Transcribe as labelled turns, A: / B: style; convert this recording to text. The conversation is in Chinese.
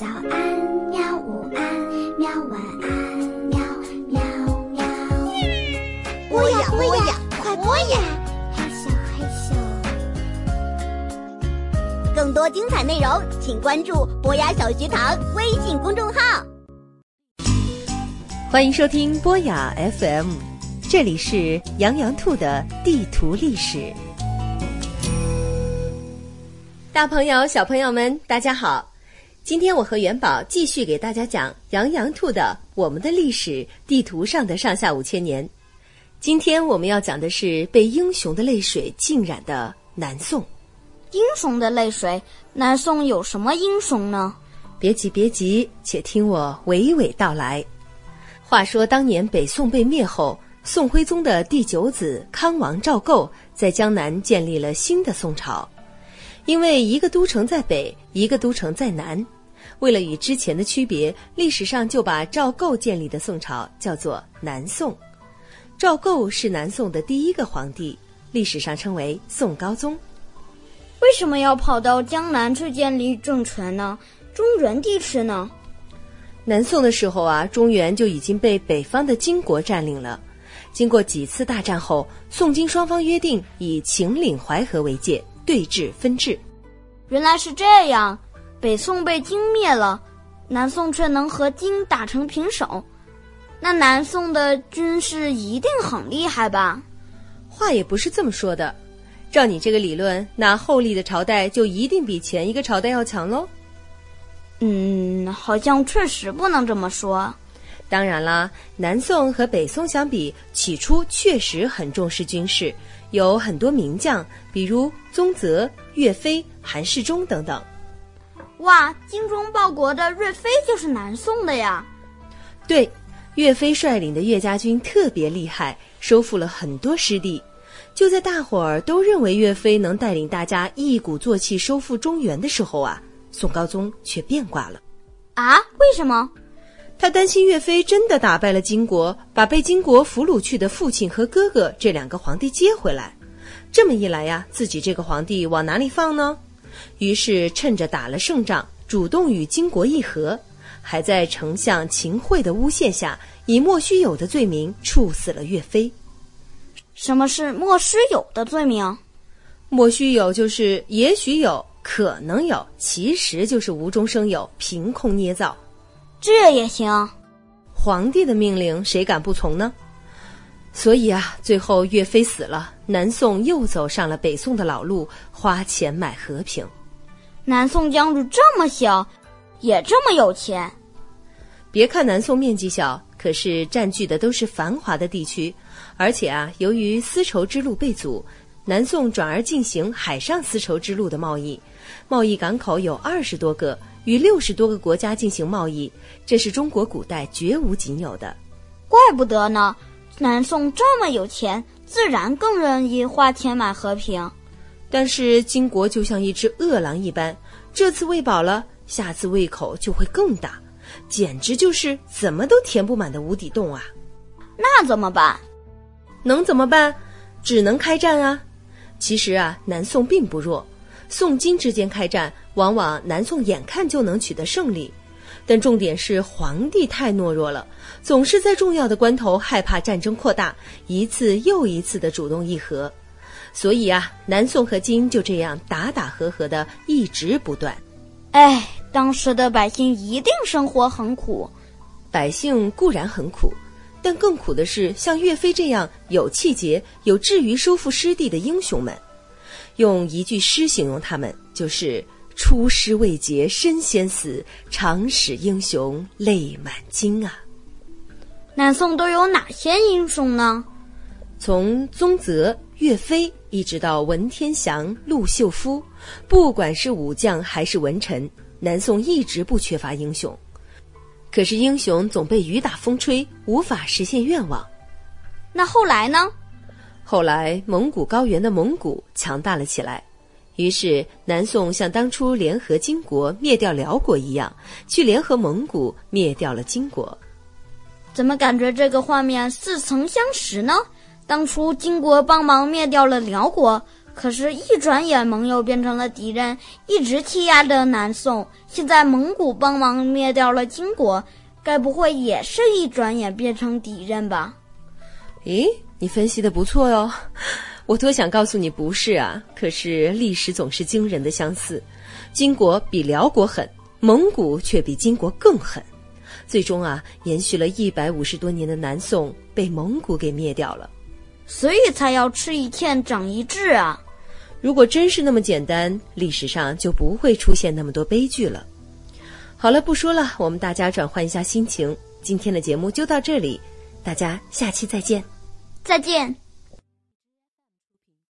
A: 早安，喵！午安，喵！晚安，喵喵喵！
B: 播呀播呀，快播呀！
A: 嘿咻嘿咻。
B: 更多精彩内容，请关注博雅小学堂微信公众号。
C: 欢迎收听博雅 FM，这里是羊羊兔的地图历史。大朋友、小朋友们，大家好！今天我和元宝继续给大家讲羊羊兔的《我们的历史地图上的上下五千年》。今天我们要讲的是被英雄的泪水浸染的南宋。
D: 英雄的泪水，南宋有什么英雄呢？
C: 别急，别急，且听我娓娓道来。话说当年北宋被灭后，宋徽宗的第九子康王赵构在江南建立了新的宋朝。因为一个都城在北，一个都城在南，为了与之前的区别，历史上就把赵构建立的宋朝叫做南宋。赵构是南宋的第一个皇帝，历史上称为宋高宗。
D: 为什么要跑到江南去建立政权呢？中原地区呢？
C: 南宋的时候啊，中原就已经被北方的金国占领了。经过几次大战后，宋金双方约定以秦岭淮河为界。对峙分治，
D: 原来是这样。北宋被金灭了，南宋却能和金打成平手，那南宋的军事一定很厉害吧？
C: 话也不是这么说的。照你这个理论，那后立的朝代就一定比前一个朝代要强喽？
D: 嗯，好像确实不能这么说。
C: 当然啦，南宋和北宋相比，起初确实很重视军事。有很多名将，比如宗泽、岳飞、韩世忠等等。
D: 哇，精忠报国的岳飞就是南宋的呀！
C: 对，岳飞率领的岳家军特别厉害，收复了很多失地。就在大伙儿都认为岳飞能带领大家一鼓作气收复中原的时候啊，宋高宗却变卦了。
D: 啊？为什么？
C: 他担心岳飞真的打败了金国，把被金国俘虏去的父亲和哥哥这两个皇帝接回来。这么一来呀，自己这个皇帝往哪里放呢？于是趁着打了胜仗，主动与金国议和，还在丞相秦桧的诬陷下，以莫须有的罪名处死了岳飞。
D: 什么是莫须有的罪名？
C: 莫须有就是也许有可能有，其实就是无中生有，凭空捏造。
D: 这也行，
C: 皇帝的命令谁敢不从呢？所以啊，最后岳飞死了，南宋又走上了北宋的老路，花钱买和平。
D: 南宋疆域这么小，也这么有钱。
C: 别看南宋面积小，可是占据的都是繁华的地区，而且啊，由于丝绸之路被阻，南宋转而进行海上丝绸之路的贸易，贸易港口有二十多个。与六十多个国家进行贸易，这是中国古代绝无仅有的。
D: 怪不得呢，南宋这么有钱，自然更愿意花钱买和平。
C: 但是金国就像一只饿狼一般，这次喂饱了，下次胃口就会更大，简直就是怎么都填不满的无底洞啊！
D: 那怎么办？
C: 能怎么办？只能开战啊！其实啊，南宋并不弱。宋金之间开战，往往南宋眼看就能取得胜利，但重点是皇帝太懦弱了，总是在重要的关头害怕战争扩大，一次又一次的主动议和，所以啊，南宋和金就这样打打和和的一直不断。
D: 哎，当时的百姓一定生活很苦，
C: 百姓固然很苦，但更苦的是像岳飞这样有气节、有志于收复失地的英雄们。用一句诗形容他们，就是“出师未捷身先死，长使英雄泪满襟”啊。
D: 南宋都有哪些英雄呢？
C: 从宗泽、岳飞一直到文天祥、陆秀夫，不管是武将还是文臣，南宋一直不缺乏英雄。可是英雄总被雨打风吹，无法实现愿望。
D: 那后来呢？
C: 后来，蒙古高原的蒙古强大了起来，于是南宋像当初联合金国灭掉辽国一样，去联合蒙古灭掉了金国。
D: 怎么感觉这个画面似曾相识呢？当初金国帮忙灭掉了辽国，可是，一转眼盟友变成了敌人，一直欺压着南宋。现在蒙古帮忙灭掉了金国，该不会也是一转眼变成敌人吧？
C: 咦，你分析的不错哟。我多想告诉你不是啊，可是历史总是惊人的相似。金国比辽国狠，蒙古却比金国更狠。最终啊，延续了一百五十多年的南宋被蒙古给灭掉了。
D: 所以才要吃一堑长一智啊！
C: 如果真是那么简单，历史上就不会出现那么多悲剧了。好了，不说了，我们大家转换一下心情。今天的节目就到这里，大家下期再见。
D: 再见。